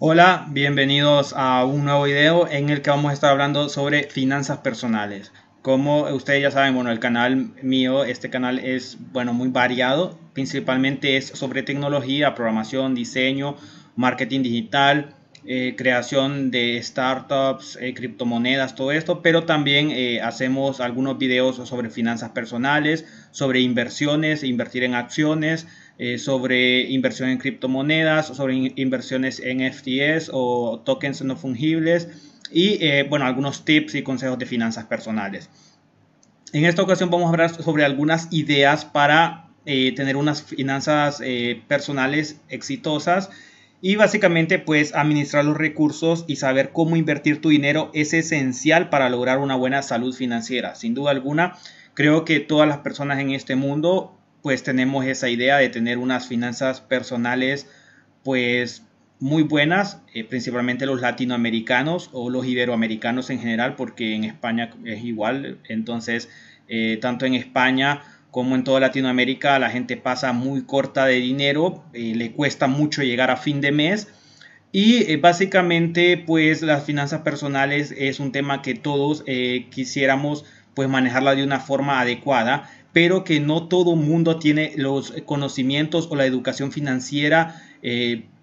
Hola, bienvenidos a un nuevo video en el que vamos a estar hablando sobre finanzas personales. Como ustedes ya saben, bueno, el canal mío, este canal es, bueno, muy variado. Principalmente es sobre tecnología, programación, diseño, marketing digital, eh, creación de startups, eh, criptomonedas, todo esto, pero también eh, hacemos algunos videos sobre finanzas personales, sobre inversiones, invertir en acciones, sobre inversión en criptomonedas, sobre inversiones en FTS o tokens no fungibles y bueno, algunos tips y consejos de finanzas personales. En esta ocasión vamos a hablar sobre algunas ideas para tener unas finanzas personales exitosas y básicamente, pues administrar los recursos y saber cómo invertir tu dinero es esencial para lograr una buena salud financiera. Sin duda alguna, creo que todas las personas en este mundo, pues tenemos esa idea de tener unas finanzas personales, pues muy buenas, eh, principalmente los latinoamericanos o los iberoamericanos en general, porque en España es igual. Entonces, eh, tanto en España como en toda Latinoamérica la gente pasa muy corta de dinero, eh, le cuesta mucho llegar a fin de mes y eh, básicamente pues las finanzas personales es un tema que todos quisiéramos pues manejarla de una forma adecuada, pero que no todo mundo tiene los conocimientos o la educación financiera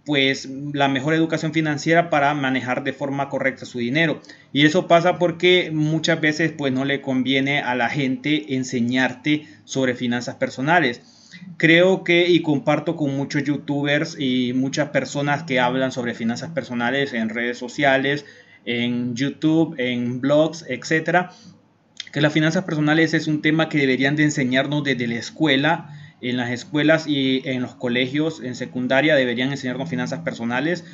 pues la mejor educación financiera para manejar de forma correcta su dinero. Y eso pasa porque muchas veces pues no le conviene a la gente enseñarte sobre finanzas personales. Creo que y comparto con muchos youtubers y muchas personas que hablan sobre finanzas personales en redes sociales, en YouTube, en blogs, etcétera, que las finanzas personales es un tema que deberían de enseñarnos desde la escuela en las escuelas y en los colegios en secundaria deberían enseñarnos finanzas personales.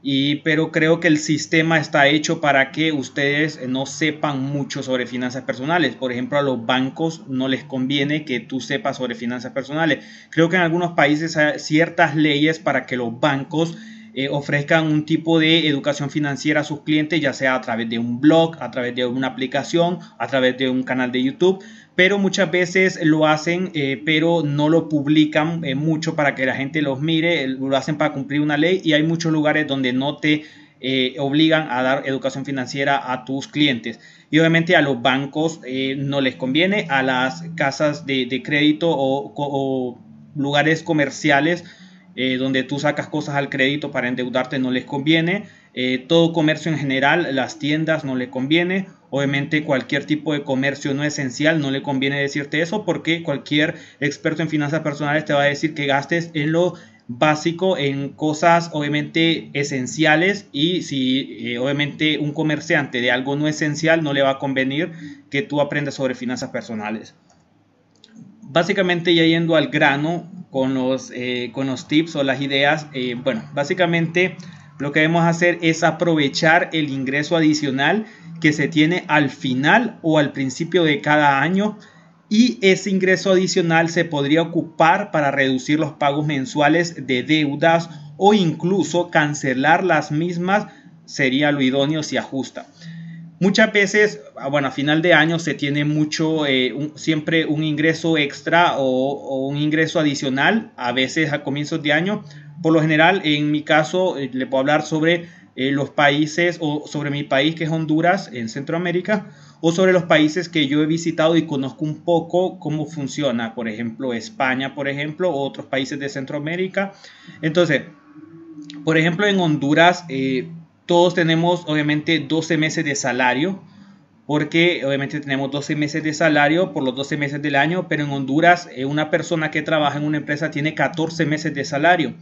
Y, pero creo que el sistema está hecho para que ustedes no sepan mucho sobre finanzas personales. Por ejemplo, a los bancos no les conviene que tú sepas sobre finanzas personales. Creo que en algunos países hay ciertas leyes para que los bancos eh, ofrezcan un tipo de educación financiera a sus clientes, ya sea a través de un blog, a través de una aplicación, a través de un canal de YouTube pero muchas veces lo hacen, eh, pero no lo publican eh, mucho para que la gente los mire, lo hacen para cumplir una ley y hay muchos lugares donde no te obligan a dar educación financiera a tus clientes. Y obviamente a los bancos no les conviene, a las casas de, crédito o, lugares comerciales donde tú sacas cosas al crédito para endeudarte no les conviene. todo comercio en general, las tiendas no les conviene Obviamente cualquier tipo de comercio no esencial, no le conviene decirte eso porque cualquier experto en finanzas personales te va a decir que gastes en lo básico, en cosas obviamente esenciales y si eh, obviamente un comerciante de algo no esencial no le va a convenir que tú aprendas sobre finanzas personales. Básicamente ya yendo al grano con los, eh, con los tips o las ideas, eh, bueno, básicamente lo que debemos hacer es aprovechar el ingreso adicional que se tiene al final o al principio de cada año y ese ingreso adicional se podría ocupar para reducir los pagos mensuales de deudas o incluso cancelar las mismas sería lo idóneo si ajusta. Muchas veces, ah, bueno, a final de año se tiene mucho, eh, siempre un ingreso extra o, un ingreso adicional, a veces a comienzos de año. Por lo general, en mi caso, eh, le puedo hablar sobre eh, los países o sobre mi país que es Honduras en Centroamérica o sobre los países que yo he visitado y conozco un poco cómo funciona, por ejemplo España, por ejemplo, o otros países de Centroamérica. Entonces, por ejemplo en Honduras todos tenemos obviamente 12 meses de salario porque obviamente tenemos 12 meses de salario por los 12 meses del año, pero en Honduras eh, una persona que trabaja en una empresa tiene 14 meses de salario.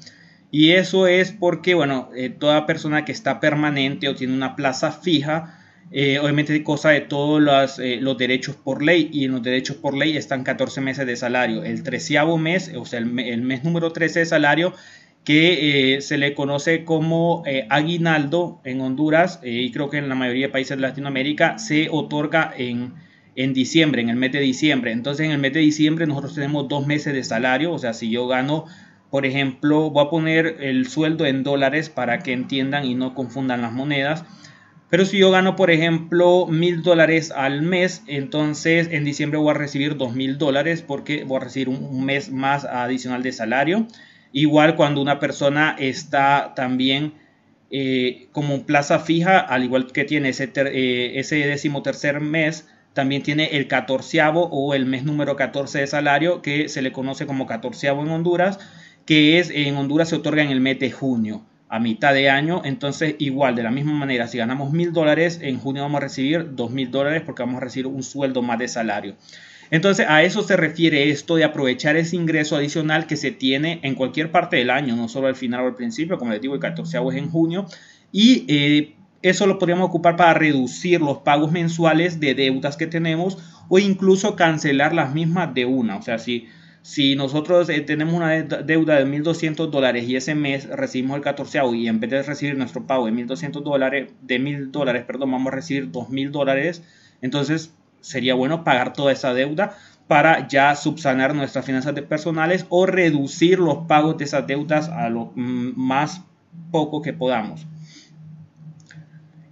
Y eso es porque, bueno, eh, toda persona que está permanente o tiene una plaza fija, eh, obviamente cosa de todos eh, los, derechos por ley y en los derechos por ley están 14 meses de salario. El treceavo mes, o sea, el, mes número 13 de salario, que se le conoce como aguinaldo en Honduras y creo que en la mayoría de países de Latinoamérica se otorga en, en diciembre, en el mes de diciembre. Entonces en el mes de diciembre nosotros tenemos dos meses de salario, o sea, si yo gano por ejemplo, voy a poner el sueldo en dólares para que entiendan y no confundan las monedas. Pero si yo gano, por ejemplo, mil dólares al mes, entonces en diciembre voy a recibir dos mil dólares porque voy a recibir un mes más adicional de salario. Igual cuando una persona está también eh, como plaza fija, al igual que tiene ese, eh, ese décimo tercer mes, también tiene el catorceavo o el mes número 14 de salario, que se le conoce como catorceavo en Honduras, que es en Honduras se otorga en el mes de junio, a mitad de año. Entonces, igual, de la misma manera, si ganamos mil dólares, en junio vamos a recibir dos mil dólares porque vamos a recibir un sueldo más de salario. Entonces, a eso se refiere esto de aprovechar ese ingreso adicional que se tiene en cualquier parte del año, no solo al final o al principio, como les digo, el 14 es en junio. Y eh, eso lo podríamos ocupar para reducir los pagos mensuales de deudas que tenemos o incluso cancelar las mismas de una. O sea, si, si nosotros eh, tenemos una deuda de 1.200 dólares y ese mes recibimos el 14 y en vez de recibir nuestro pago de 1.200 dólares, de 1.000 dólares, perdón, vamos a recibir 2.000 dólares, entonces sería bueno pagar toda esa deuda para ya subsanar nuestras finanzas personales o reducir los pagos de esas deudas a lo mm, más poco que podamos.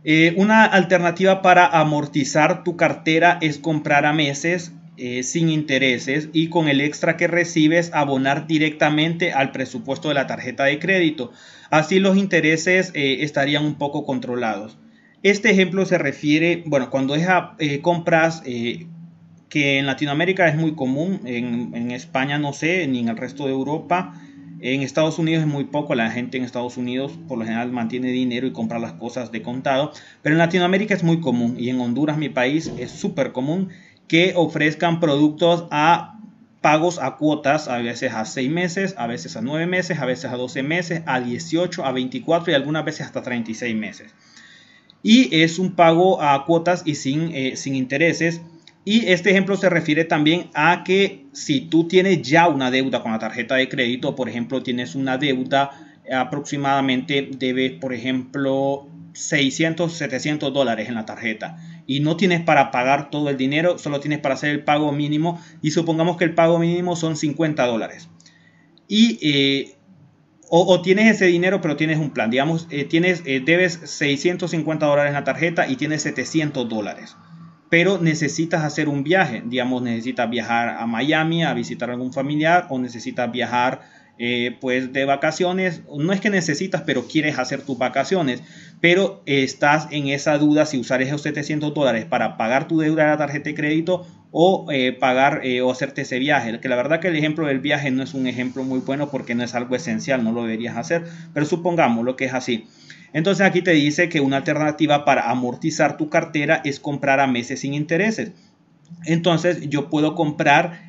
Eh, una alternativa para amortizar tu cartera es comprar a meses eh, sin intereses y con el extra que recibes abonar directamente al presupuesto de la tarjeta de crédito. Así los intereses eh, estarían un poco controlados. Este ejemplo se refiere, bueno, cuando deja compras que en Latinoamérica es muy común, en, en España no sé, ni en el resto de Europa. En Estados Unidos es muy poco, la gente en Estados Unidos por lo general mantiene dinero y compra las cosas de contado, pero en Latinoamérica es muy común y en Honduras, mi país, es súper común que ofrezcan productos a pagos a cuotas, a veces a 6 meses, a veces a 9 meses, a veces a 12 meses, a 18, a 24 y algunas veces hasta 36 meses. Y es un pago a cuotas y sin, eh, sin intereses y este ejemplo se refiere también a que si tú tienes ya una deuda con la tarjeta de crédito, por ejemplo, tienes una deuda aproximadamente, debes, por ejemplo, 600, 700 dólares en la tarjeta y no tienes para pagar todo el dinero, solo tienes para hacer el pago mínimo y supongamos que el pago mínimo son 50 dólares. Y eh, o, tienes ese dinero pero tienes un plan, digamos, eh, tienes, eh, debes 650 dólares en la tarjeta y tienes 700 dólares. Pero necesitas hacer un viaje, digamos, necesitas viajar a Miami a visitar a algún familiar o necesitas viajar eh, pues de vacaciones, no es que necesitas, pero quieres hacer tus vacaciones, pero estás en esa duda si usar esos 700 dólares para pagar tu deuda de la tarjeta de crédito o eh, pagar eh, o hacerte ese viaje. Que la verdad que el ejemplo del viaje no es un ejemplo muy bueno porque no es algo esencial, no lo deberías hacer, pero supongamos lo que es así. Entonces aquí te dice que una alternativa para amortizar tu cartera es comprar a meses sin intereses. Entonces yo puedo comprar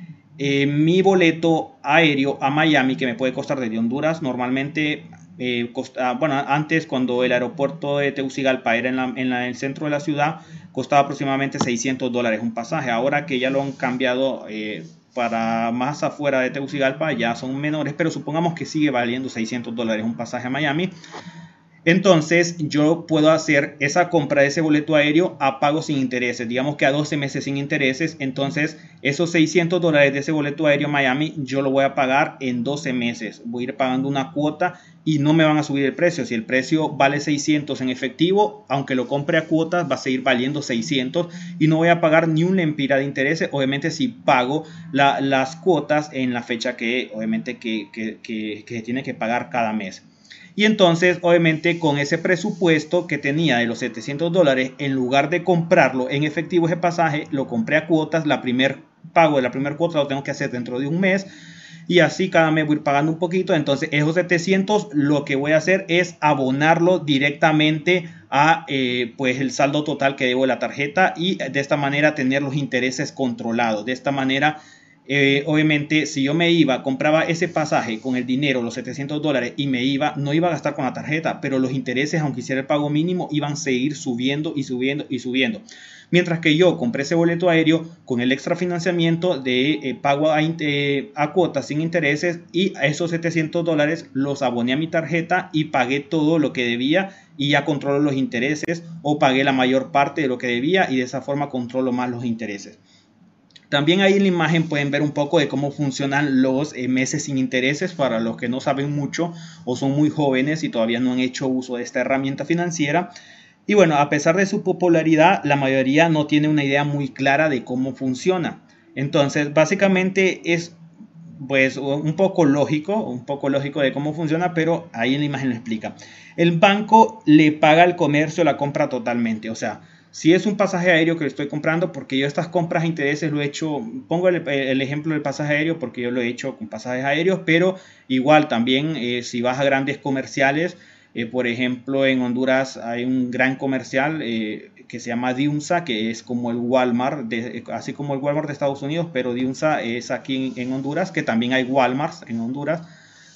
eh, mi boleto aéreo a Miami que me puede costar desde Honduras. Normalmente, eh, bueno, antes cuando el aeropuerto de Tegucigalpa era en, el centro de la ciudad, costaba aproximadamente 600 dólares un pasaje. Ahora que ya lo han cambiado eh, para más afuera de Tegucigalpa ya son menores, pero supongamos que sigue valiendo 600 dólares un pasaje a Miami. Entonces yo puedo hacer esa compra de ese boleto aéreo a pago sin intereses, digamos que a 12 meses sin intereses. Entonces esos 600 dólares de ese boleto aéreo Miami yo lo voy a pagar en 12 meses. Voy a ir pagando una cuota y no me van a subir el precio. Si el precio vale 600 en efectivo, aunque lo compre a cuotas, va a seguir valiendo 600 y no voy a pagar ni un lempira de intereses. Obviamente si pago las cuotas en la fecha que obviamente que, que se tiene que pagar cada mes. Y entonces, obviamente, con ese presupuesto que tenía de los 700 dólares, en lugar de comprarlo en efectivo ese pasaje, lo compré a cuotas. La primer pago de la primera cuota lo tengo que hacer dentro de un mes. Y así cada mes voy pagando un poquito. Entonces, esos 700 lo que voy a hacer es abonarlo directamente a eh, pues el saldo total que debo de la tarjeta y de esta manera tener los intereses controlados. De esta manera eh, obviamente, si yo me iba, compraba ese pasaje con el dinero, los 700 dólares, y me iba, no iba a gastar con la tarjeta, pero los intereses, aunque hiciera el pago mínimo, iban a seguir subiendo y subiendo y subiendo. Mientras que yo compré ese boleto aéreo con el extra financiamiento de eh, pago a, eh, a cuotas sin intereses y a esos 700 dólares los aboné a mi tarjeta y pagué todo lo que debía y ya controlo los intereses o pagué la mayor parte de lo que debía y de esa forma controlo más los intereses. También ahí en la imagen pueden ver un poco de cómo funcionan los eh, meses sin intereses para los que no saben mucho o son muy jóvenes y todavía no han hecho uso de esta herramienta financiera. Y bueno, a pesar de su popularidad, la mayoría no tiene una idea muy clara de cómo funciona. Entonces, básicamente es pues un poco lógico, un poco lógico de cómo funciona, pero ahí en la imagen lo explica. El banco le paga al comercio la compra totalmente, o sea, si es un pasaje aéreo que estoy comprando, porque yo estas compras a intereses lo he hecho, pongo el, ejemplo del pasaje aéreo porque yo lo he hecho con pasajes aéreos, pero igual también eh, si vas a grandes comerciales, eh, por ejemplo en Honduras hay un gran comercial eh, que se llama Diunsa, que es como el Walmart, así como el Walmart de Estados Unidos, pero Diunsa es aquí en, Honduras, que también hay Walmarts en Honduras.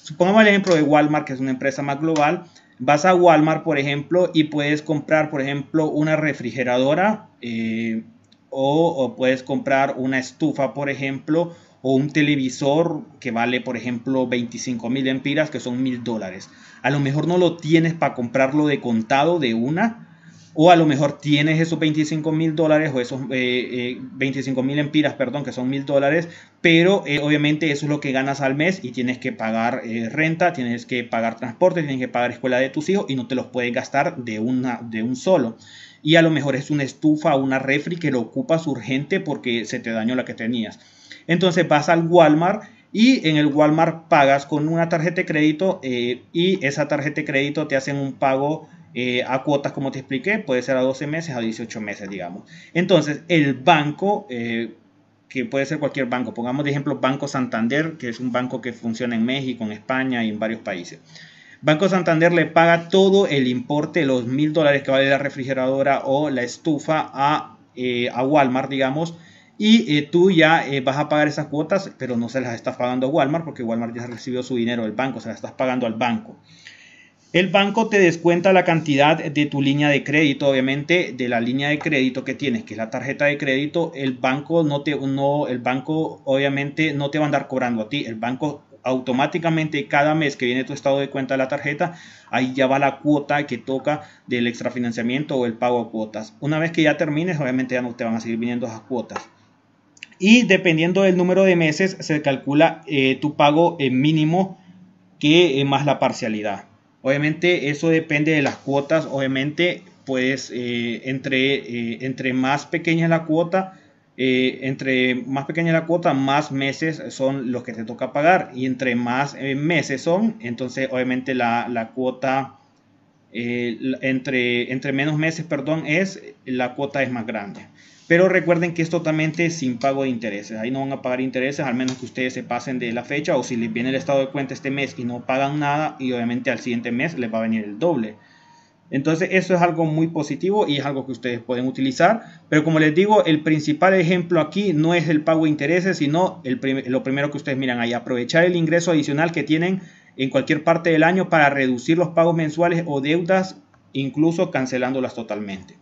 Supongamos el ejemplo de Walmart, que es una empresa más global. Vas a Walmart, por ejemplo, y puedes comprar, por ejemplo, una refrigeradora eh, o, o, puedes comprar una estufa, por ejemplo, o un televisor que vale, por ejemplo, 25 mil empiras, que son mil dólares. A lo mejor no lo tienes para comprarlo de contado de una, o a lo mejor tienes esos 25 mil dólares o esos 25 eh, eh, mil empiras, perdón, que son mil dólares, pero eh, obviamente eso es lo que ganas al mes y tienes que pagar renta, tienes que pagar transporte, tienes que pagar escuela de tus hijos y no te los puedes gastar de, una, de un solo. Y a lo mejor es una estufa o una refri que lo ocupas urgente porque se te dañó la que tenías. Entonces vas al Walmart y en el Walmart pagas con una tarjeta de crédito y esa tarjeta de crédito te hacen un pago eh, a cuotas, como te expliqué, puede ser a 12 meses, a 18 meses, digamos. Entonces, el banco, eh, que puede ser cualquier banco, pongamos de ejemplo Banco Santander, que es un banco que funciona en México, en España y en varios países. Banco Santander le paga todo el importe, los mil dólares que vale la refrigeradora o la estufa a, eh, a Walmart, digamos, y tú ya vas a pagar esas cuotas, pero no se las estás pagando a Walmart porque Walmart ya recibió su dinero del banco, se las estás pagando al banco. El banco te descuenta la cantidad de tu línea de crédito, obviamente, de la línea de crédito que tienes, que es la tarjeta de crédito. El banco no te, no, el banco obviamente no te va a andar cobrando a ti. El banco automáticamente cada mes que viene tu estado de cuenta de la tarjeta, ahí ya va la cuota que toca del extrafinanciamiento o el pago a cuotas. Una vez que ya termines, obviamente ya no te van a seguir viniendo esas cuotas. Y dependiendo del número de meses, se calcula eh, tu pago en mínimo que más la parcialidad. Obviamente eso depende de las cuotas, obviamente pues eh, entre, eh, entre más pequeña la cuota, eh, entre más pequeña la cuota, más meses son los que te toca pagar y entre más meses son, entonces obviamente la, la cuota, entre, entre menos meses, perdón, es, la cuota es más grande. Pero recuerden que es totalmente sin pago de intereses. Ahí no van a pagar intereses, al menos que ustedes se pasen de la fecha o si les viene el estado de cuenta este mes y no pagan nada y obviamente al siguiente mes les va a venir el doble. Entonces eso es algo muy positivo y es algo que ustedes pueden utilizar. Pero como les digo, el principal ejemplo aquí no es el pago de intereses, sino lo primero que ustedes miran ahí, aprovechar el ingreso adicional que tienen en cualquier parte del año para reducir los pagos mensuales o deudas, incluso cancelándolas totalmente.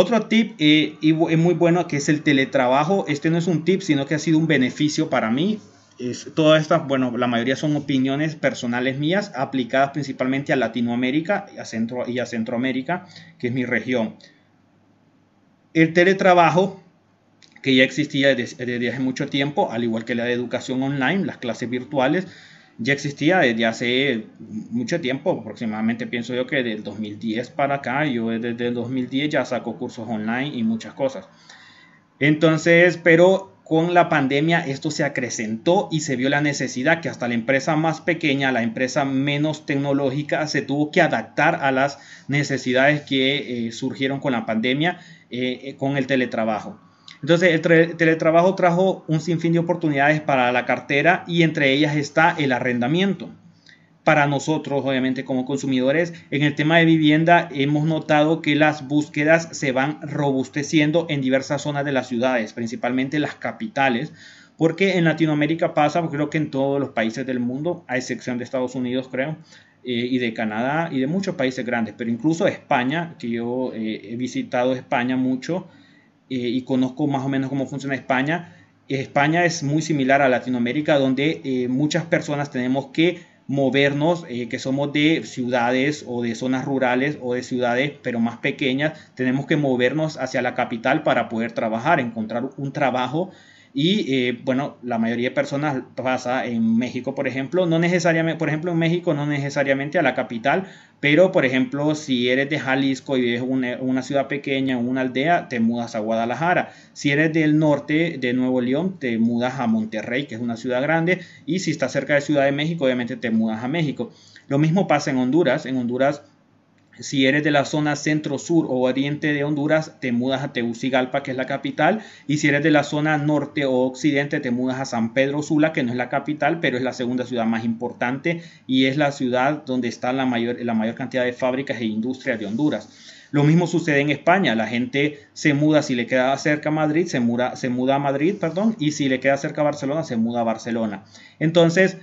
Otro tip eh, y muy bueno que es el teletrabajo. Este no es un tip, sino que ha sido un beneficio para mí. Es, todas estas, bueno, la mayoría son opiniones personales mías aplicadas principalmente a Latinoamérica y a, Centro, y a Centroamérica, que es mi región. El teletrabajo, que ya existía desde, desde hace mucho tiempo, al igual que la de educación online, las clases virtuales, ya existía desde hace mucho tiempo, aproximadamente pienso yo que del 2010 para acá, yo desde el 2010 ya saco cursos online y muchas cosas. Entonces, pero con la pandemia esto se acrecentó y se vio la necesidad que hasta la empresa más pequeña, la empresa menos tecnológica, se tuvo que adaptar a las necesidades que eh, surgieron con la pandemia, eh, eh, con el teletrabajo. Entonces, el teletrabajo trajo un sinfín de oportunidades para la cartera y entre ellas está el arrendamiento. Para nosotros, obviamente, como consumidores, en el tema de vivienda hemos notado que las búsquedas se van robusteciendo en diversas zonas de las ciudades, principalmente las capitales, porque en Latinoamérica pasa, creo que en todos los países del mundo, a excepción de Estados Unidos, creo, eh, y de Canadá y de muchos países grandes, pero incluso España, que yo eh, he visitado España mucho, y conozco más o menos cómo funciona España. España es muy similar a Latinoamérica, donde eh, muchas personas tenemos que movernos, eh, que somos de ciudades o de zonas rurales o de ciudades pero más pequeñas, tenemos que movernos hacia la capital para poder trabajar, encontrar un trabajo Y eh, bueno, la mayoría de personas pasa en México, por ejemplo, no necesariamente, por ejemplo, en México no necesariamente a la capital, pero por ejemplo, si eres de Jalisco y vives en una, ciudad pequeña, una aldea, te mudas a Guadalajara. Si eres del norte de Nuevo León, te mudas a Monterrey, que es una ciudad grande. Y si estás cerca de Ciudad de México, obviamente te mudas a México. Lo mismo pasa en Honduras. En Honduras si eres de la zona centro-sur o oriente de Honduras, te mudas a Tegucigalpa, que es la capital. Y si eres de la zona norte o occidente, te mudas a San Pedro Sula, que no es la capital, pero es la segunda ciudad más importante y es la ciudad donde está la mayor, la mayor cantidad de fábricas e industrias de Honduras. Lo mismo sucede en España. La gente se muda, si le queda cerca a Madrid, se muda, se muda a Madrid, perdón, y si le queda cerca a Barcelona, se muda a Barcelona. Entonces,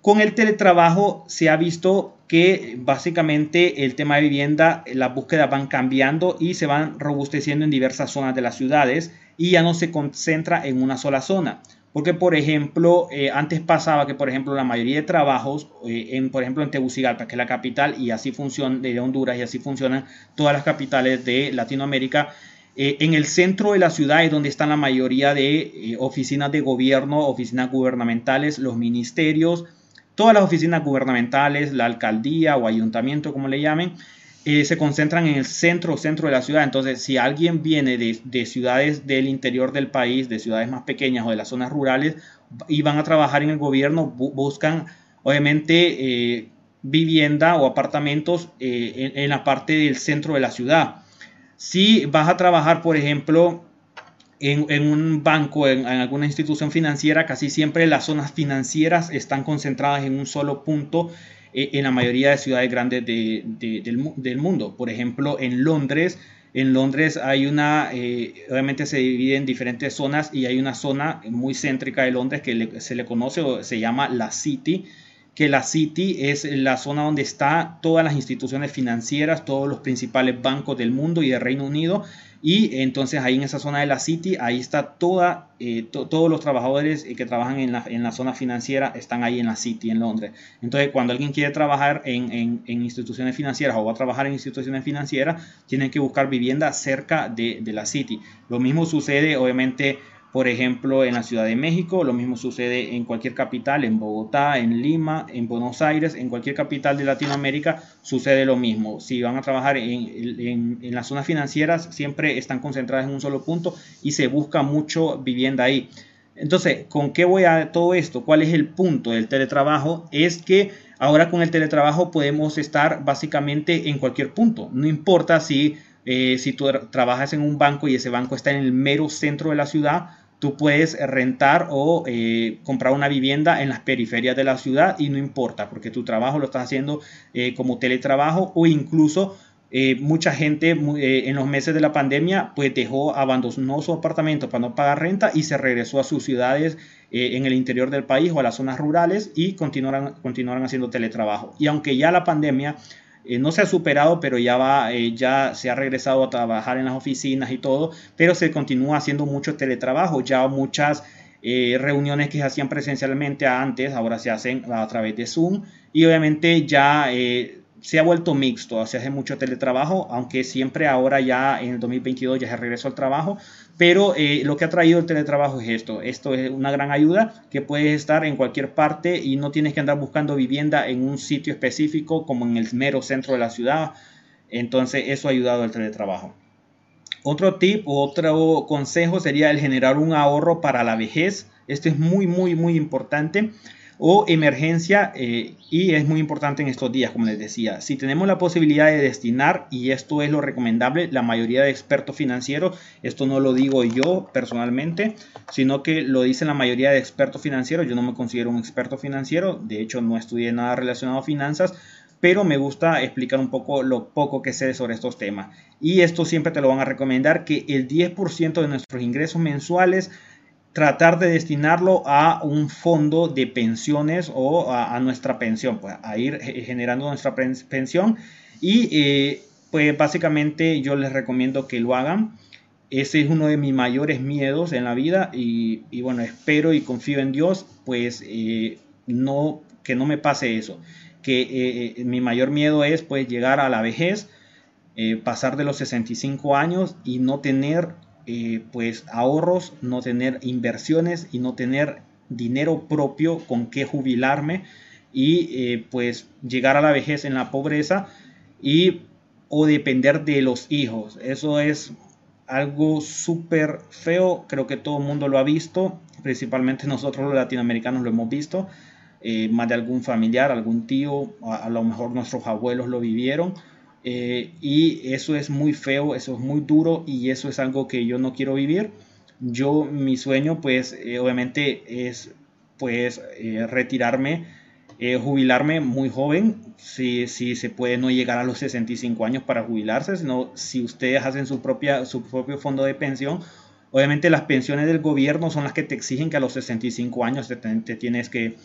con el teletrabajo se ha visto que básicamente el tema de vivienda, las búsquedas van cambiando y se van robusteciendo en diversas zonas de las ciudades y ya no se concentra en una sola zona. Porque, por ejemplo, eh, antes pasaba que, por ejemplo, la mayoría de trabajos, eh, en, por ejemplo, en Tegucigalpa, que es la capital, y así funciona de Honduras, y así funcionan todas las capitales de Latinoamérica, eh, en el centro de la ciudad es donde están la mayoría de oficinas de gobierno, oficinas gubernamentales, los ministerios, Todas las oficinas gubernamentales, la alcaldía o ayuntamiento, como le llamen, eh, se concentran en el centro, centro de la ciudad. Entonces, si alguien viene de, ciudades del interior del país, de ciudades más pequeñas o de las zonas rurales, y van a trabajar en el gobierno, buscan, obviamente, eh, vivienda o apartamentos eh, en, la parte del centro de la ciudad. Si vas a trabajar, por ejemplo, en, un banco, en, alguna institución financiera, casi siempre las zonas financieras están concentradas en un solo punto eh, en la mayoría de ciudades grandes del, mundo. Por ejemplo, en Londres, en Londres hay una, eh, obviamente se divide en diferentes zonas y hay una zona muy céntrica de Londres que se le conoce o se llama la City que la City es la zona donde están todas las instituciones financieras, todos los principales bancos del mundo y del Reino Unido. Y entonces ahí en esa zona de la City, ahí está toda, eh, todos los trabajadores que trabajan en la, en la, zona financiera están ahí en la City, en Londres. Entonces cuando alguien quiere trabajar en, en, en instituciones financieras o va a trabajar en instituciones financieras, tienen que buscar vivienda cerca de, de la City. Lo mismo sucede obviamente por ejemplo, en la Ciudad de México, lo mismo sucede en cualquier capital, en Bogotá, en Lima, en Buenos Aires, en cualquier capital de Latinoamérica, sucede lo mismo. Si van a trabajar en, las zonas financieras, siempre están concentradas en un solo punto y se busca mucho vivienda ahí. Entonces, ¿con qué voy a todo esto? ¿Cuál es el punto del teletrabajo? Es que ahora con el teletrabajo podemos estar básicamente en cualquier punto. No importa si eh, si tú trabajas en un banco y ese banco está en el mero centro de la ciudad, tú puedes rentar o eh, comprar una vivienda en las periferias de la ciudad y no importa, porque tu trabajo lo estás haciendo eh, como teletrabajo o incluso mucha gente en los meses de la pandemia pues dejó, abandonó su apartamento para no pagar renta y se regresó a sus ciudades en el interior del país o a las zonas rurales y continuaron, continuaron haciendo teletrabajo. Y aunque ya la pandemia eh, no se ha superado, pero ya va, eh, ya se ha regresado a trabajar en las oficinas y todo, pero se continúa haciendo mucho teletrabajo, ya muchas eh, reuniones que se hacían presencialmente antes, ahora se hacen a través de Zoom. Y obviamente ya se ha vuelto mixto, se hace mucho teletrabajo, aunque siempre ahora ya en el 2022 ya se regresó al trabajo, pero eh, lo que ha traído el teletrabajo es esto, esto es una gran ayuda que puedes estar en cualquier parte y no tienes que andar buscando vivienda en un sitio específico como en el mero centro de la ciudad, entonces eso ha ayudado al teletrabajo. Otro tip o otro consejo sería el generar un ahorro para la vejez. Esto es muy, muy, muy importante o emergencia eh, y es muy importante en estos días, como les decía. Si tenemos la posibilidad de destinar, y esto es lo recomendable, la mayoría de expertos financieros, esto no lo digo yo personalmente, sino que lo dicen la mayoría de expertos financieros, yo no me considero un experto financiero, de hecho no estudié nada relacionado a finanzas, pero me gusta explicar un poco lo poco que sé sobre estos temas. Y esto siempre te lo van a recomendar que el 10% de nuestros ingresos mensuales tratar de destinarlo a un fondo de pensiones o a, nuestra pensión, pues a ir generando nuestra pensión y eh, pues básicamente yo les recomiendo que lo hagan. Ese es uno de mis mayores miedos en la vida y, bueno, espero y confío en Dios, pues eh, no, que no me pase eso. Que eh, mi mayor miedo es pues llegar a la vejez, pasar de los 65 años y no tener pues ahorros, no tener inversiones y no tener dinero propio con que jubilarme y pues llegar a la vejez en la pobreza y o depender de los hijos. Eso es algo súper feo, creo que todo el mundo lo ha visto, principalmente nosotros los latinoamericanos lo hemos visto, eh, más de algún familiar, algún tío, a, lo mejor nuestros abuelos lo vivieron. Eh, y eso es muy feo, eso es muy duro y eso es algo que yo no quiero vivir. Yo, mi sueño, pues, eh, obviamente es, pues, retirarme eh, jubilarme muy joven, si, si se puede no llegar a los 65 años para jubilarse, sino si ustedes hacen su, propia, su propio fondo de pensión, obviamente las pensiones del gobierno son las que te exigen que a los 65 años te, te tienes que,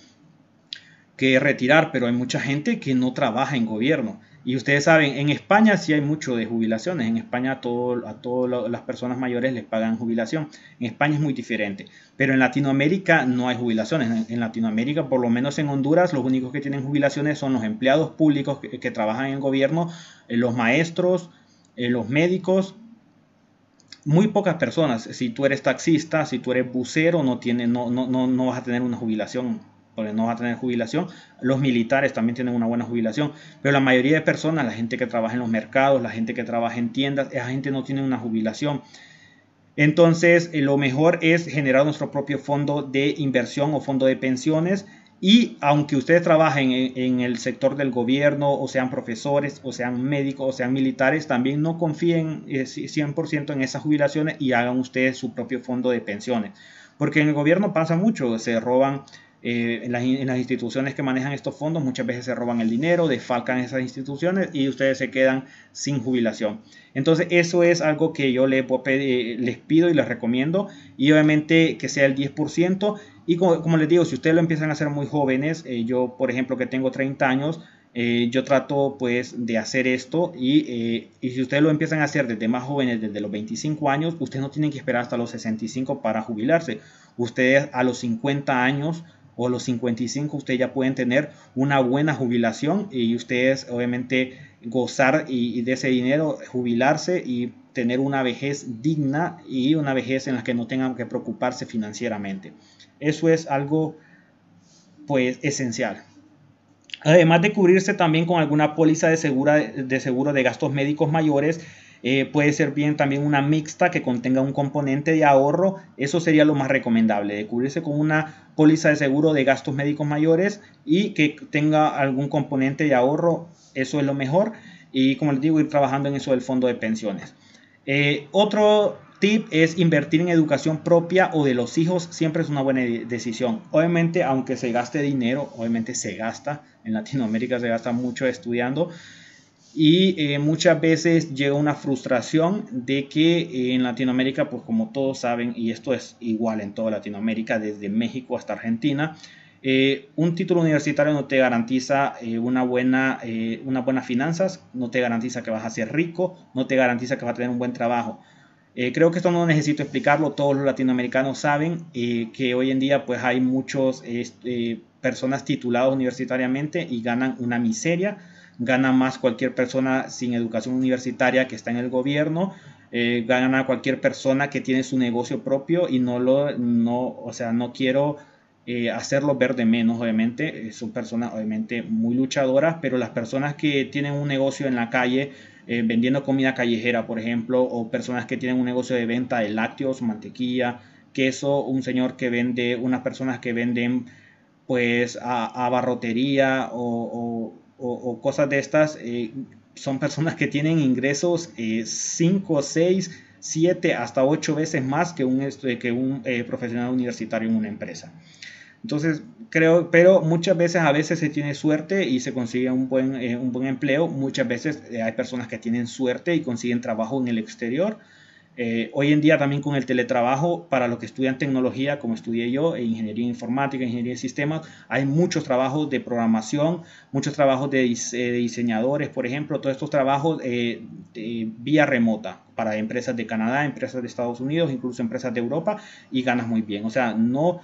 que retirar, pero hay mucha gente que no trabaja en gobierno. Y ustedes saben, en España sí hay mucho de jubilaciones. En España todo, a todas las personas mayores les pagan jubilación. En España es muy diferente. Pero en Latinoamérica no hay jubilaciones. En, Latinoamérica, por lo menos en Honduras, los únicos que tienen jubilaciones son los empleados públicos que, trabajan en el gobierno, eh, los maestros, eh, los médicos. Muy pocas personas. Si tú eres taxista, si tú eres bucero, no, tiene, no, no, no, no vas a tener una jubilación porque no va a tener jubilación. Los militares también tienen una buena jubilación, pero la mayoría de personas, la gente que trabaja en los mercados, la gente que trabaja en tiendas, esa gente no tiene una jubilación. Entonces, eh, lo mejor es generar nuestro propio fondo de inversión o fondo de pensiones. Y aunque ustedes trabajen en, el sector del gobierno, o sean profesores, o sean médicos, o sean militares, también no confíen 100% eh, en esas jubilaciones y hagan ustedes su propio fondo de pensiones. Porque en el gobierno pasa mucho, se roban eh, en, las, instituciones que manejan estos fondos muchas veces se roban el dinero, defalcan esas instituciones y ustedes se quedan sin jubilación. Entonces eso es algo que yo les, les pido y les recomiendo y obviamente que sea el 10% y como, les digo, si ustedes lo empiezan a hacer muy jóvenes, eh, yo por ejemplo que tengo 30 años, eh, yo trato pues de hacer esto y, y, si ustedes lo empiezan a hacer desde más jóvenes, desde los 25 años, ustedes no tienen que esperar hasta los 65 para jubilarse. Ustedes a los 50 años o los 55 ustedes ya pueden tener una buena jubilación y ustedes obviamente gozar y, de ese dinero, jubilarse y tener una vejez digna y una vejez en la que no tengan que preocuparse financieramente. Eso es algo pues esencial. Además de cubrirse también con alguna póliza de, de seguro de gastos médicos mayores, eh, puede ser bien también una mixta que contenga un componente de ahorro. Eso sería lo más recomendable, de cubrirse con una póliza de seguro de gastos médicos mayores y que tenga algún componente de ahorro. Eso es lo mejor. Y como les digo, ir trabajando en eso del fondo de pensiones. Eh, otro tip es invertir en educación propia o de los hijos. Siempre es una buena decisión. Obviamente, aunque se gaste dinero, obviamente se gasta. En Latinoamérica se gasta mucho estudiando y eh, muchas veces llega una frustración de que eh, en Latinoamérica, pues como todos saben, y esto es igual en toda Latinoamérica, desde México hasta Argentina, eh, un título universitario no te garantiza una, buena, una buenas finanzas, no te garantiza que vas a ser rico, no te garantiza que vas a tener un buen trabajo. creo que esto no necesito explicarlo, todos los latinoamericanos saben que hoy en día pues hay muchas este, personas tituladas universitariamente y ganan una miseria gana más cualquier persona sin educación universitaria que está en el gobierno, eh, gana cualquier persona que tiene su negocio propio y no lo, no, o sea, no quiero eh, hacerlo ver de menos, obviamente, eh, son personas obviamente muy luchadoras, pero las personas que tienen un negocio en la calle, vendiendo comida callejera, por ejemplo, o personas que tienen un negocio de venta de lácteos, mantequilla, queso, un señor que vende, unas personas que venden pues a, barrotería o o, cosas de estas, eh, son personas que tienen ingresos 5, 6, 7, hasta 8 veces más que un, que un eh, profesional universitario en una empresa. Entonces, creo, pero muchas veces, a veces se tiene suerte y se consigue un buen, eh, un buen empleo. Muchas veces hay personas que tienen suerte y consiguen trabajo en el exterior. Eh, hoy en día también con el teletrabajo, para los que estudian tecnología, como estudié yo, e ingeniería informática, ingeniería de sistemas, hay muchos trabajos de programación, muchos trabajos de, eh, diseñadores, por ejemplo, todos estos trabajos eh, de vía remota para empresas de Canadá, empresas de Estados Unidos, incluso empresas de Europa, y ganas muy bien. O sea, no...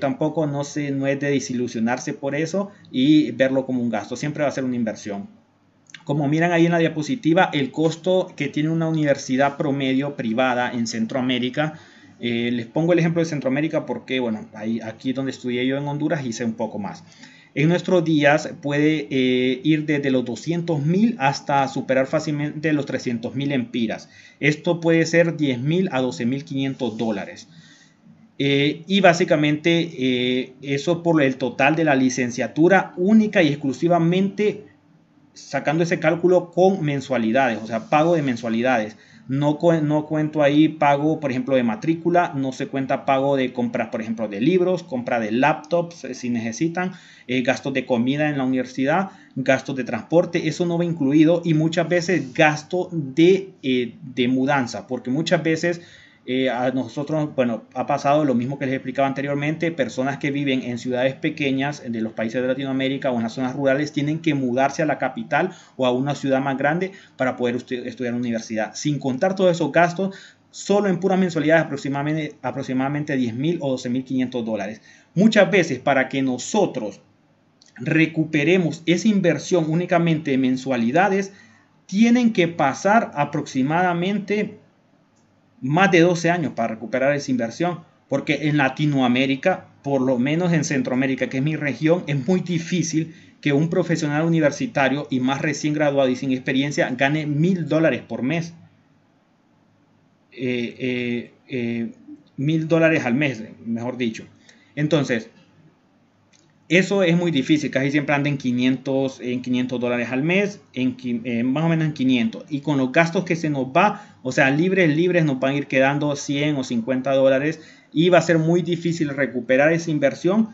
tampoco no, no es de desilusionarse por eso y verlo como un gasto, siempre va a ser una inversión. Como miran ahí en la diapositiva, el costo que tiene una universidad promedio privada en Centroamérica, eh, les pongo el ejemplo de Centroamérica porque, bueno, ahí, aquí donde estudié yo en Honduras hice un poco más. En nuestros días puede eh, ir desde los 200 mil hasta superar fácilmente los 300 mil empiras. Esto puede ser 10 mil a 12 mil 500 dólares. Eh, y básicamente eso por el total de la licenciatura única y exclusivamente sacando ese cálculo con mensualidades, o sea, pago de mensualidades. No, no cuento ahí pago, por ejemplo, de matrícula, no se cuenta pago de compras, por ejemplo, de libros, compra de laptops eh, si necesitan, eh, gastos de comida en la universidad, gastos de transporte, eso no va incluido y muchas veces gasto de, eh, de mudanza, porque muchas veces eh, a nosotros, bueno, ha pasado lo mismo que les explicaba anteriormente, personas que viven en ciudades pequeñas de los países de Latinoamérica o en las zonas rurales tienen que mudarse a la capital o a una ciudad más grande para poder estudiar en la universidad. Sin contar todos esos gastos, solo en pura mensualidad aproximadamente, aproximadamente 10 mil o 12 mil 500 dólares. Muchas veces para que nosotros recuperemos esa inversión únicamente de mensualidades, tienen que pasar aproximadamente más de 12 años para recuperar esa inversión, porque en Latinoamérica, por lo menos en Centroamérica, que es mi región, es muy difícil que un profesional universitario y más recién graduado y sin experiencia gane mil dólares por mes. Eh, eh, eh, mil dólares al mes, mejor dicho. Entonces, eso es muy difícil, casi siempre anda en 500, en 500 dólares al mes, en, eh, más o menos en 500. Y con los gastos que se nos va, o sea, libres, libres, nos van a ir quedando 100 o 50 dólares y va a ser muy difícil recuperar esa inversión.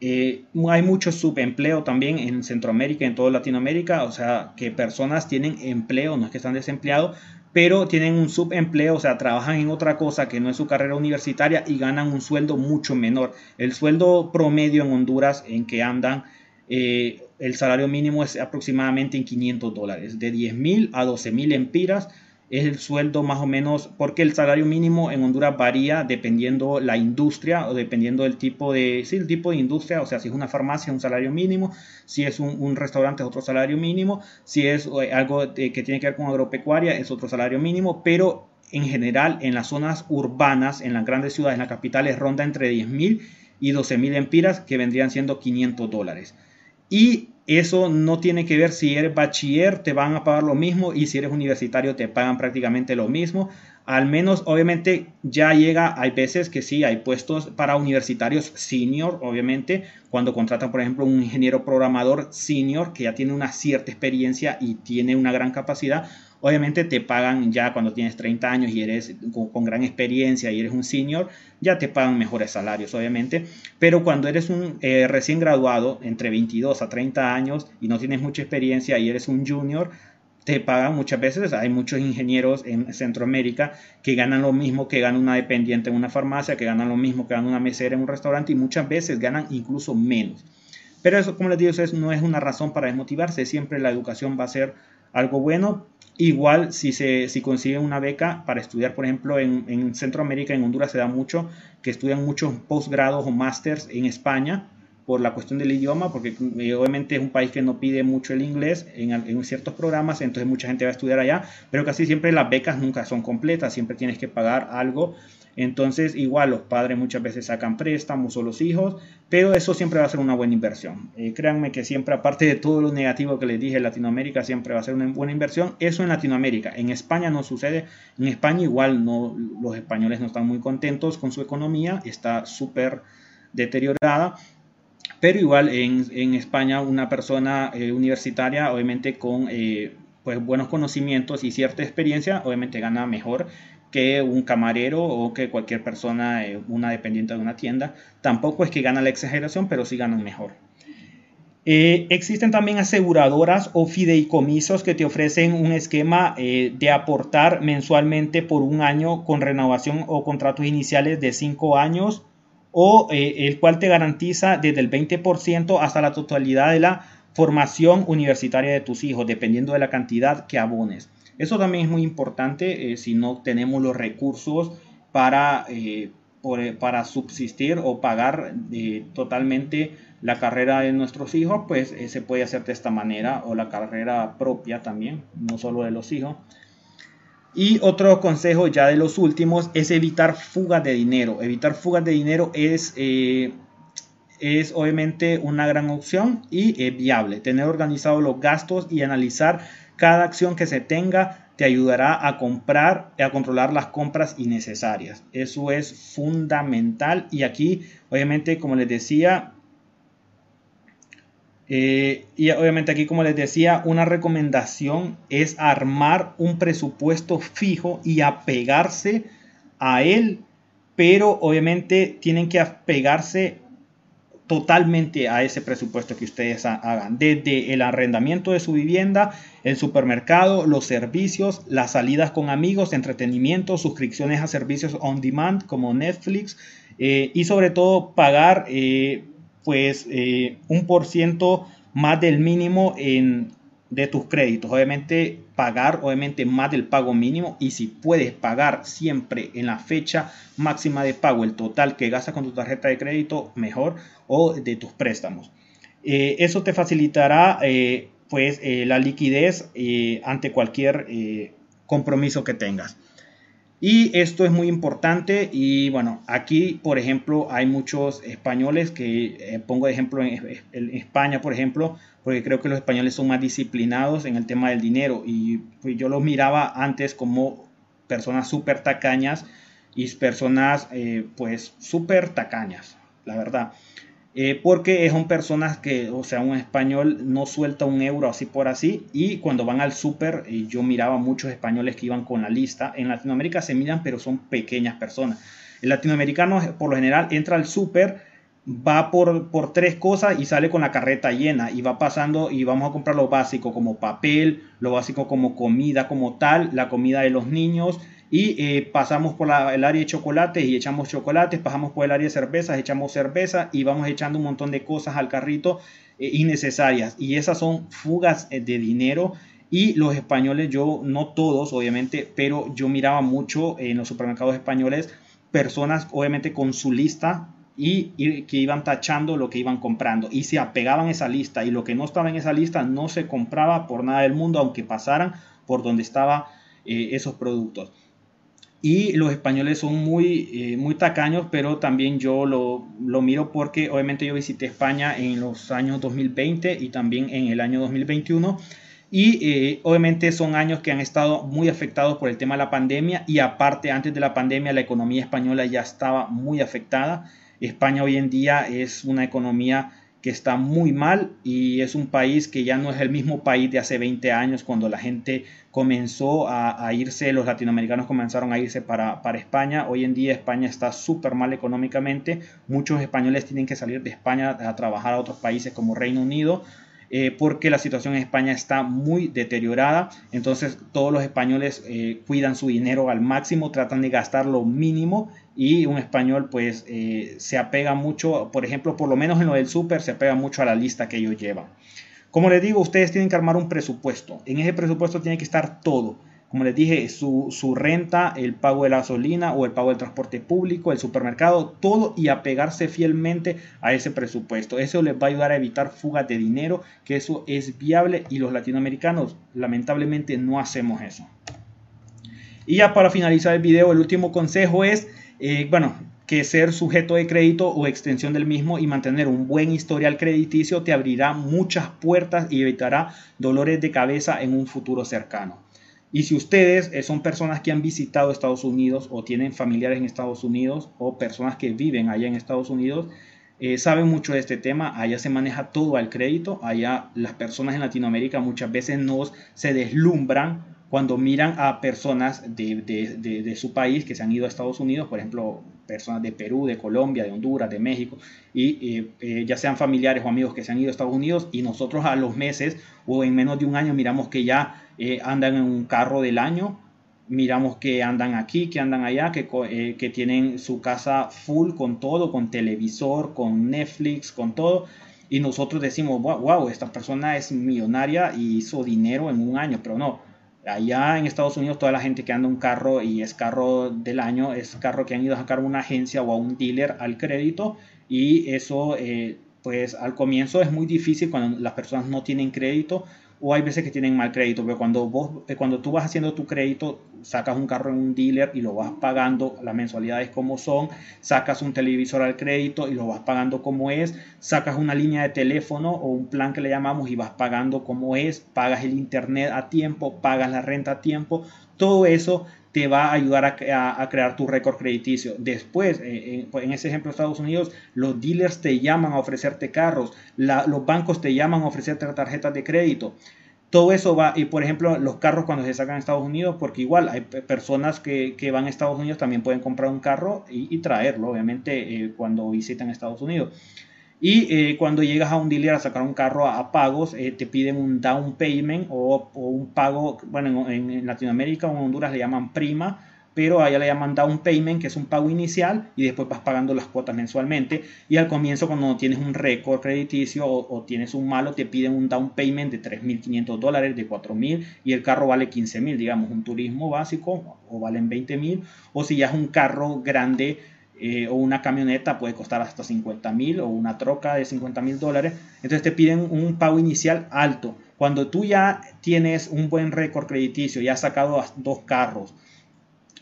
Eh, hay mucho subempleo también en Centroamérica, en toda Latinoamérica, o sea, que personas tienen empleo, no es que están desempleados, pero tienen un subempleo, o sea, trabajan en otra cosa que no es su carrera universitaria y ganan un sueldo mucho menor. El sueldo promedio en Honduras en que andan, eh, el salario mínimo es aproximadamente en 500 dólares, de 10 mil a 12 mil empiras es el sueldo más o menos, porque el salario mínimo en Honduras varía dependiendo la industria o dependiendo del tipo de, sí, el tipo de industria, o sea, si es una farmacia es un salario mínimo, si es un, restaurante es otro salario mínimo, si es eh, algo que tiene que ver con agropecuaria es otro salario mínimo, pero en general en las zonas urbanas, en las grandes ciudades, en las capitales, ronda entre 10 mil y 12 mil empiras que vendrían siendo 500 dólares. Y eso no tiene que ver si eres bachiller, te van a pagar lo mismo y si eres universitario te pagan prácticamente lo mismo. Al menos, obviamente, ya llega, hay veces que sí, hay puestos para universitarios senior, obviamente, cuando contratan, por ejemplo, un ingeniero programador senior que ya tiene una cierta experiencia y tiene una gran capacidad, Obviamente te pagan ya cuando tienes 30 años y eres con, gran experiencia y eres un senior, ya te pagan mejores salarios, obviamente. Pero cuando eres un eh, recién graduado, entre 22 a 30 años y no tienes mucha experiencia y eres un junior, te pagan muchas veces. Hay muchos ingenieros en Centroamérica que ganan lo mismo que gana una dependiente en una farmacia, que ganan lo mismo que gana una mesera en un restaurante y muchas veces ganan incluso menos. Pero eso, como les digo, no es una razón para desmotivarse. Siempre la educación va a ser algo bueno. Igual si, se, si consiguen una beca para estudiar, por ejemplo, en, en, Centroamérica, en Honduras se da mucho, que estudian muchos posgrados o másters en España por la cuestión del idioma, porque eh, obviamente es un país que no pide mucho el inglés en, en, ciertos programas, entonces mucha gente va a estudiar allá, pero casi siempre las becas nunca son completas, siempre tienes que pagar algo entonces, igual los padres muchas veces sacan préstamos o los hijos, pero eso siempre va a ser una buena inversión. Eh, créanme que siempre, aparte de todo lo negativo que les dije, Latinoamérica siempre va a ser una buena inversión. Eso en Latinoamérica. En España no sucede. En España igual no, los españoles no están muy contentos con su economía, está súper deteriorada. Pero igual en, España una persona eh, universitaria, obviamente con eh, pues, buenos conocimientos y cierta experiencia, obviamente gana mejor que un camarero o que cualquier persona, eh, una dependiente de una tienda. Tampoco es que gana la exageración, pero sí ganan mejor. Eh, existen también aseguradoras o fideicomisos que te ofrecen un esquema eh, de aportar mensualmente por un año con renovación o contratos iniciales de 5 años o el cual te garantiza desde el 20% hasta la totalidad de la formación universitaria de tus hijos, dependiendo de la cantidad que abones. Eso también es muy importante eh, si no tenemos los recursos para, eh, para subsistir o pagar eh, totalmente la carrera de nuestros hijos, pues eh, se puede hacer de esta manera, o la carrera propia también, no solo de los hijos. Y otro consejo ya de los últimos es evitar fugas de dinero. Evitar fugas de dinero es, eh, es obviamente una gran opción y es viable. Tener organizados los gastos y analizar cada acción que se tenga te ayudará a comprar, a controlar las compras innecesarias. Eso es fundamental y aquí, obviamente, como les decía, eh, y obviamente aquí, como les decía, una recomendación es armar un presupuesto fijo y apegarse a él, pero obviamente tienen que apegarse totalmente a ese presupuesto que ustedes hagan, desde el arrendamiento de su vivienda, el supermercado, los servicios, las salidas con amigos, entretenimiento, suscripciones a servicios on demand como Netflix eh, y sobre todo pagar eh, pues eh, un por ciento más del mínimo en, de tus créditos. Obviamente pagar obviamente más del pago mínimo y si puedes pagar siempre en la fecha máxima de pago el total que gastas con tu tarjeta de crédito mejor o de tus préstamos. Eh, eso te facilitará eh, pues la liquidez ante cualquier compromiso que tengas. Y esto es muy importante y bueno, aquí por ejemplo hay muchos españoles que eh, pongo de ejemplo en, España por ejemplo, porque creo que los españoles son más disciplinados en el tema del dinero y pues, yo los miraba antes como personas súper tacañas y personas eh, pues súper tacañas, la verdad. Eh, porque son personas que, o sea, un español no suelta un euro así por así y cuando van al súper, y yo miraba muchos españoles que iban con la lista, en Latinoamérica se miran pero son pequeñas personas. El latinoamericano por lo general entra al súper, va por, por tres cosas y sale con la carreta llena y va pasando y vamos a comprar lo básico como papel, lo básico como comida como tal, la comida de los niños, y eh, pasamos por el área de chocolates y echamos chocolates, pasamos por el área de cervezas, echamos cerveza y vamos echando un montón de cosas al carrito eh, innecesarias. Y esas son fugas eh, de dinero. Y los españoles, yo no todos, obviamente, pero yo miraba mucho en los supermercados españoles personas, obviamente, con su lista y, que iban tachando lo que iban comprando y se apegaban a esa lista y lo que no estaba en esa lista no se compraba por nada del mundo aunque pasaran por donde estaban esos productos. Y los españoles son muy, eh, muy tacaños, pero también yo lo, lo, miro porque obviamente yo visité España en los años 2020 y también en el año 2021. Y eh, obviamente son años que han estado muy afectados por el tema de la pandemia y aparte antes de la pandemia la economía española ya estaba muy afectada. España hoy en día es una economía que está muy mal y es un país que ya no es el mismo país de hace 20 años cuando la gente comenzó a, irse, los latinoamericanos comenzaron a irse para, España. Hoy en día España está súper mal económicamente. Muchos españoles tienen que salir de España a trabajar a otros países como Reino Unido eh, porque la situación en España está muy deteriorada. Entonces todos los españoles eh, cuidan su dinero al máximo, tratan de gastar lo mínimo y un español pues eh, se apega mucho, por ejemplo, por lo menos en lo del súper, se apega mucho a la lista que ellos llevan. Como les digo, ustedes tienen que armar un presupuesto. En ese presupuesto tiene que estar todo como les dije, su, renta, el pago de la gasolina o el pago del transporte público, el supermercado, todo y apegarse fielmente a ese presupuesto. Eso les va a ayudar a evitar fugas de dinero, que eso es viable y los latinoamericanos lamentablemente no hacemos eso. Y ya para finalizar el video, el último consejo es, eh, bueno, que ser sujeto de crédito o extensión del mismo y mantener un buen historial crediticio te abrirá muchas puertas y evitará dolores de cabeza en un futuro cercano. Y si ustedes eh, son personas que han visitado Estados Unidos o tienen familiares en Estados Unidos o personas que viven allá en Estados Unidos, eh, saben mucho de este tema. Allá se maneja todo al crédito. Allá las personas en Latinoamérica muchas veces no se deslumbran cuando miran a personas de, de, de, su país que se han ido a Estados Unidos, por ejemplo, personas de Perú, de Colombia, de Honduras, de México, y eh, ya sean familiares o amigos que se han ido a Estados Unidos, y nosotros a los meses o en menos de un año miramos que ya eh, andan en un carro del año, miramos que andan aquí, que andan allá, que, eh, que tienen su casa full con todo, con televisor, con Netflix, con todo. Y nosotros decimos, wow, wow, esta persona es millonaria y hizo dinero en un año, pero no. Allá en Estados Unidos toda la gente que anda un carro y es carro del año, es carro que han ido a sacar una agencia o a un dealer al crédito y eso eh, pues al comienzo es muy difícil cuando las personas no tienen crédito o hay veces que tienen mal crédito, pero cuando, vos, eh, cuando tú vas haciendo tu crédito, sacas un carro en un dealer y lo vas pagando las mensualidades como son, sacas un televisor al crédito y lo vas pagando como es, sacas una línea de teléfono o un plan que le llamamos y vas pagando como es, pagas el internet a tiempo, pagas la renta a tiempo, todo eso te va a ayudar a, crear tu récord crediticio. Después, eh, en, ese ejemplo de Estados Unidos, los dealers te llaman a ofrecerte carros, los bancos te llaman a ofrecerte tarjetas de crédito. Todo eso va, y por ejemplo, los carros cuando se sacan en Estados Unidos, porque igual hay personas que, van a Estados Unidos también pueden comprar un carro y, traerlo, obviamente, eh, cuando visitan Estados Unidos. Y eh, cuando llegas a un dealer a sacar un carro a, pagos, eh, te piden un down payment o, un pago, bueno, en, Latinoamérica o en Honduras le llaman prima, pero allá le llaman down payment, que es un pago inicial, y después vas pagando las cuotas mensualmente. Y al comienzo, cuando tienes un récord crediticio o, tienes un malo, te piden un down payment de 3.500 dólares, de 4.000, y el carro vale 15.000, digamos, un turismo básico, o valen 20.000, o si ya es un carro grande, eh, o una camioneta puede costar hasta 50 mil o una troca de 50 mil dólares. Entonces te piden un pago inicial alto. Cuando tú ya tienes un buen récord crediticio, ya has sacado dos carros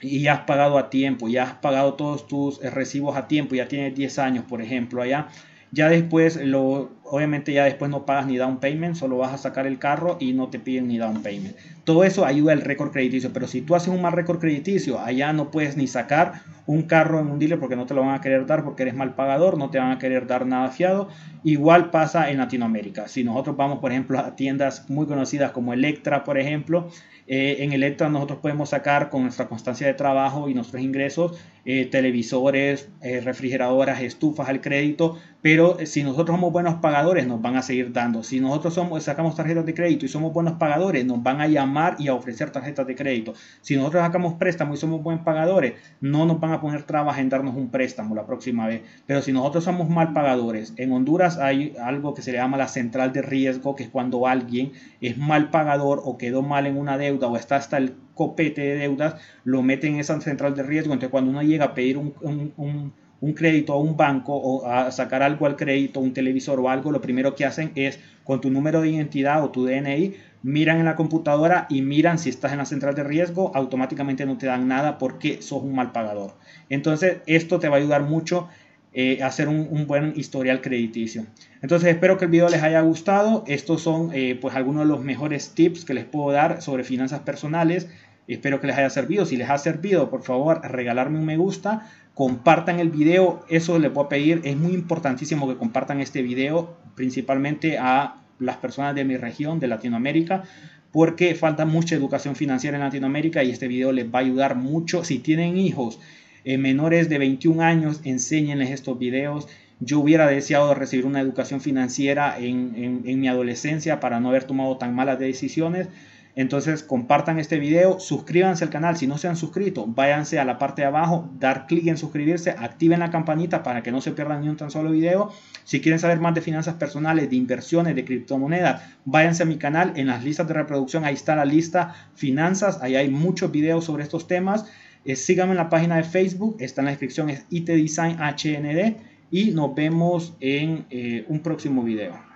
y ya has pagado a tiempo, ya has pagado todos tus recibos a tiempo, ya tienes 10 años, por ejemplo, allá, ya después, lo, obviamente ya después no pagas ni down payment, solo vas a sacar el carro y no te piden ni down payment. Todo eso ayuda al récord crediticio, pero si tú haces un mal récord crediticio, allá no puedes ni sacar un carro en un dealer porque no te lo van a querer dar porque eres mal pagador, no te van a querer dar nada fiado. Igual pasa en Latinoamérica. Si nosotros vamos, por ejemplo, a tiendas muy conocidas como Electra, por ejemplo, eh, en Electra nosotros podemos sacar con nuestra constancia de trabajo y nuestros ingresos eh, televisores, eh, refrigeradoras, estufas al crédito, pero si nosotros somos buenos pagadores nos van a seguir dando. Si nosotros somos, sacamos tarjetas de crédito y somos buenos pagadores, nos van a llamar y a ofrecer tarjetas de crédito. Si nosotros sacamos préstamo y somos buenos pagadores, no nos van a poner trabas en darnos un préstamo la próxima vez. Pero si nosotros somos mal pagadores, en Honduras hay algo que se le llama la central de riesgo, que es cuando alguien es mal pagador o quedó mal en una deuda o está hasta el copete de deudas, lo mete en esa central de riesgo. Entonces, cuando uno llega a pedir un, crédito a un banco o a sacar algo al crédito, un televisor o algo, lo primero que hacen es con tu número de identidad o tu DNI, miran en la computadora y miran si estás en la central de riesgo, automáticamente no te dan nada porque sos un mal pagador. Entonces, esto te va a ayudar mucho eh, a hacer un, buen historial crediticio. Entonces espero que el video les haya gustado. Estos son eh, pues algunos de los mejores tips que les puedo dar sobre finanzas personales. Espero que les haya servido. Si les ha servido, por favor, regalarme un me gusta. Compartan el video. Eso les puedo pedir. Es muy importantísimo que compartan este video, principalmente a las personas de mi región, de Latinoamérica, porque falta mucha educación financiera en Latinoamérica y este video les va a ayudar mucho. Si tienen hijos eh, menores de 21 años, enséñenles estos videos. Yo hubiera deseado recibir una educación financiera en mi adolescencia para no haber tomado tan malas decisiones entonces compartan este video, suscríbanse al canal si no se han suscrito, váyanse a la parte de abajo, dar clic en suscribirse, activen la campanita para que no se pierdan ni un tan solo video. Si quieren saber más de finanzas personales, de inversiones, de criptomonedas, váyanse a mi canal, en las listas de reproducción, ahí está la lista finanzas, ahí hay muchos videos sobre estos temas. Eh, síganme en la página de Facebook, está en la descripción, es IT Design HND y nos vemos en eh, un próximo video.